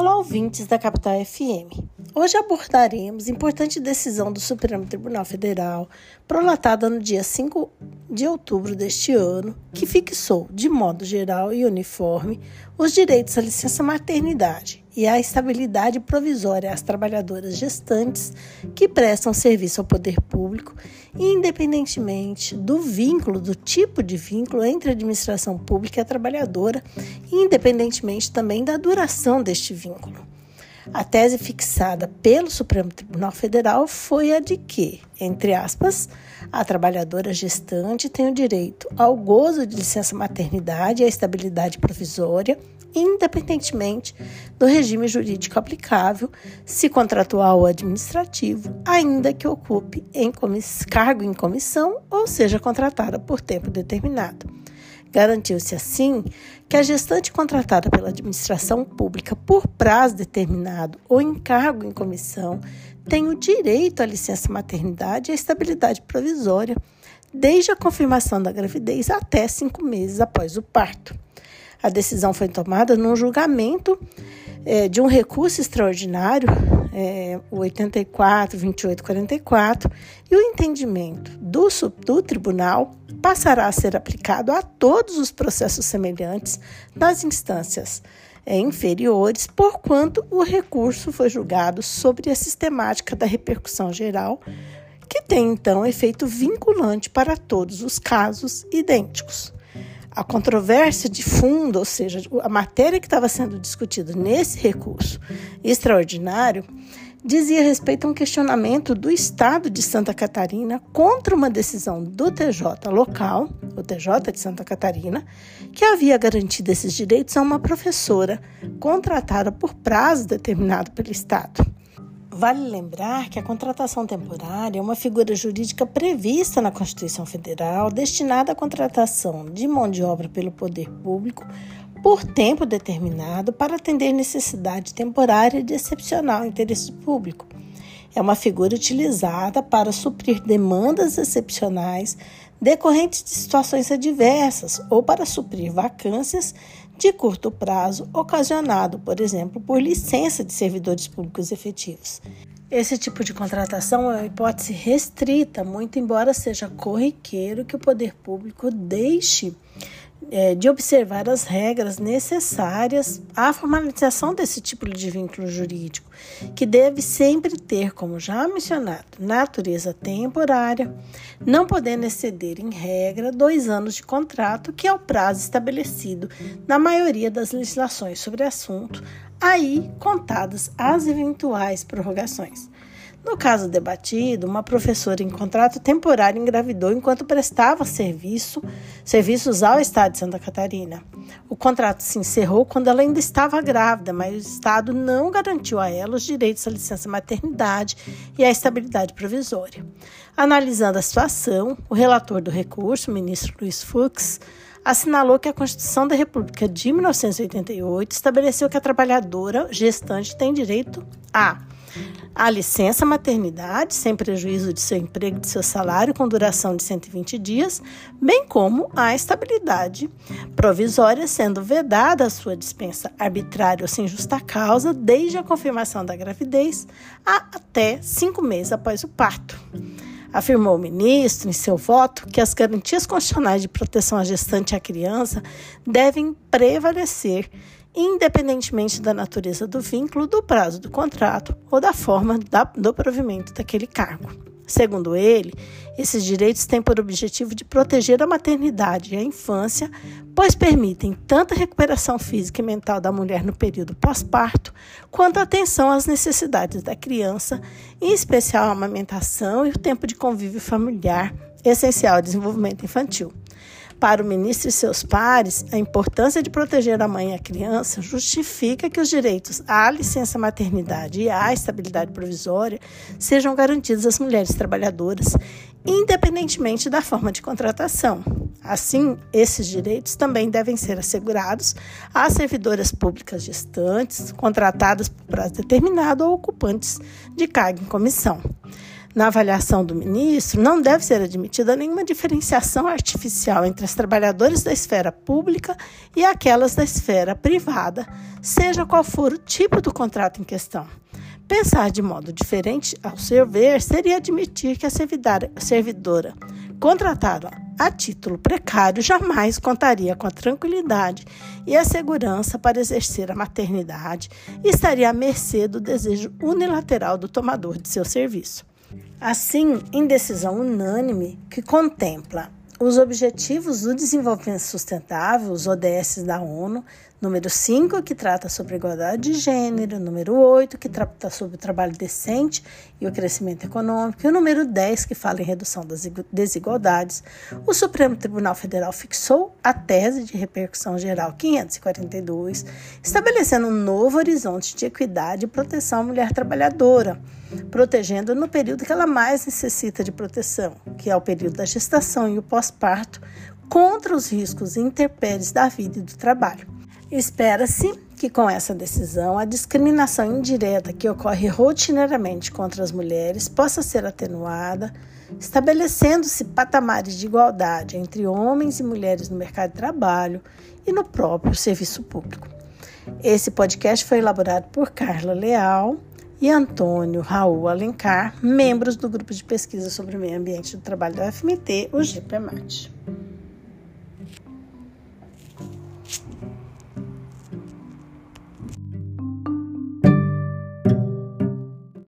Olá, ouvintes da Capital FM. Hoje abordaremos importante decisão do Supremo Tribunal Federal, prolatada no dia 5 de outubro deste ano, que fixou, de modo geral e uniforme, os direitos à licença maternidade e à estabilidade provisória às trabalhadoras gestantes que prestam serviço ao poder público, independentemente do vínculo, do tipo de vínculo entre a administração pública e a trabalhadora, independentemente também da duração deste vínculo. A tese fixada pelo Supremo Tribunal Federal foi a de que, entre aspas, a trabalhadora gestante tem o direito ao gozo de licença maternidade e à estabilidade provisória independentemente do regime jurídico aplicável, se contratual ou administrativo, ainda que ocupe em cargo em comissão ou seja contratada por tempo determinado. Garantiu-se assim que a gestante contratada pela administração pública por prazo determinado ou em cargo em comissão tem o direito à licença maternidade e à estabilidade provisória, desde a confirmação da gravidez até cinco meses após o parto. A decisão foi tomada num julgamento é, de um recurso extraordinário, é, o 84, 28, 44, e o entendimento do, do tribunal passará a ser aplicado a todos os processos semelhantes nas instâncias é, inferiores, porquanto o recurso foi julgado sobre a sistemática da repercussão geral, que tem então efeito vinculante para todos os casos idênticos. A controvérsia de fundo, ou seja, a matéria que estava sendo discutida nesse recurso extraordinário, dizia respeito a um questionamento do Estado de Santa Catarina contra uma decisão do TJ local, o TJ de Santa Catarina, que havia garantido esses direitos a uma professora contratada por prazo determinado pelo Estado. Vale lembrar que a contratação temporária é uma figura jurídica prevista na Constituição Federal, destinada à contratação de mão de obra pelo poder público por tempo determinado para atender necessidade temporária de excepcional interesse público. É uma figura utilizada para suprir demandas excepcionais decorrentes de situações adversas ou para suprir vacâncias de curto prazo, ocasionado, por exemplo, por licença de servidores públicos efetivos. Esse tipo de contratação é uma hipótese restrita, muito embora seja corriqueiro que o poder público deixe é, de observar as regras necessárias à formalização desse tipo de vínculo jurídico, que deve sempre ter, como já mencionado, natureza temporária, não podendo exceder, em regra, dois anos de contrato, que é o prazo estabelecido na maioria das legislações sobre assunto, aí contadas as eventuais prorrogações. No caso debatido, uma professora em contrato temporário engravidou enquanto prestava serviço, serviços ao Estado de Santa Catarina. O contrato se encerrou quando ela ainda estava grávida, mas o Estado não garantiu a ela os direitos à licença maternidade e à estabilidade provisória. Analisando a situação, o relator do recurso, o ministro Luiz Fux, assinalou que a Constituição da República de 1988 estabeleceu que a trabalhadora gestante tem direito a a licença maternidade, sem prejuízo de seu emprego e de seu salário, com duração de 120 dias, bem como a estabilidade provisória, sendo vedada a sua dispensa arbitrária ou sem justa causa, desde a confirmação da gravidez até cinco meses após o parto. Afirmou o ministro, em seu voto, que as garantias constitucionais de proteção à gestante e à criança devem prevalecer independentemente da natureza do vínculo, do prazo do contrato ou da forma da, do provimento daquele cargo. Segundo ele, esses direitos têm por objetivo de proteger a maternidade e a infância, pois permitem tanto a recuperação física e mental da mulher no período pós-parto, quanto a atenção às necessidades da criança, em especial a amamentação e o tempo de convívio familiar, essencial ao desenvolvimento infantil. Para o ministro e seus pares, a importância de proteger a mãe e a criança justifica que os direitos à licença maternidade e à estabilidade provisória sejam garantidos às mulheres trabalhadoras, independentemente da forma de contratação. Assim, esses direitos também devem ser assegurados às servidoras públicas gestantes, contratadas por prazo determinado ou ocupantes de cargo em comissão. Na avaliação do ministro, não deve ser admitida nenhuma diferenciação artificial entre as trabalhadoras da esfera pública e aquelas da esfera privada, seja qual for o tipo do contrato em questão. Pensar de modo diferente, ao seu ver, seria admitir que a servidora contratada a título precário jamais contaria com a tranquilidade e a segurança para exercer a maternidade e estaria à mercê do desejo unilateral do tomador de seu serviço. Assim, em decisão unânime que contempla os Objetivos do Desenvolvimento Sustentável, os ODS da ONU, número 5, que trata sobre a igualdade de gênero, número 8, que trata sobre o trabalho decente e o crescimento econômico, e o número 10, que fala em redução das desigualdades, o Supremo Tribunal Federal fixou a tese de repercussão geral 542, estabelecendo um novo horizonte de equidade e proteção à mulher trabalhadora protegendo no período que ela mais necessita de proteção, que é o período da gestação e o pós-parto, contra os riscos intempéries da vida e do trabalho. Espera-se que com essa decisão a discriminação indireta que ocorre rotineiramente contra as mulheres possa ser atenuada, estabelecendo-se patamares de igualdade entre homens e mulheres no mercado de trabalho e no próprio serviço público. Esse podcast foi elaborado por Carla Leal e Antônio Raul Alencar, membros do grupo de pesquisa sobre o meio ambiente do trabalho da UFMT, o GPMAT.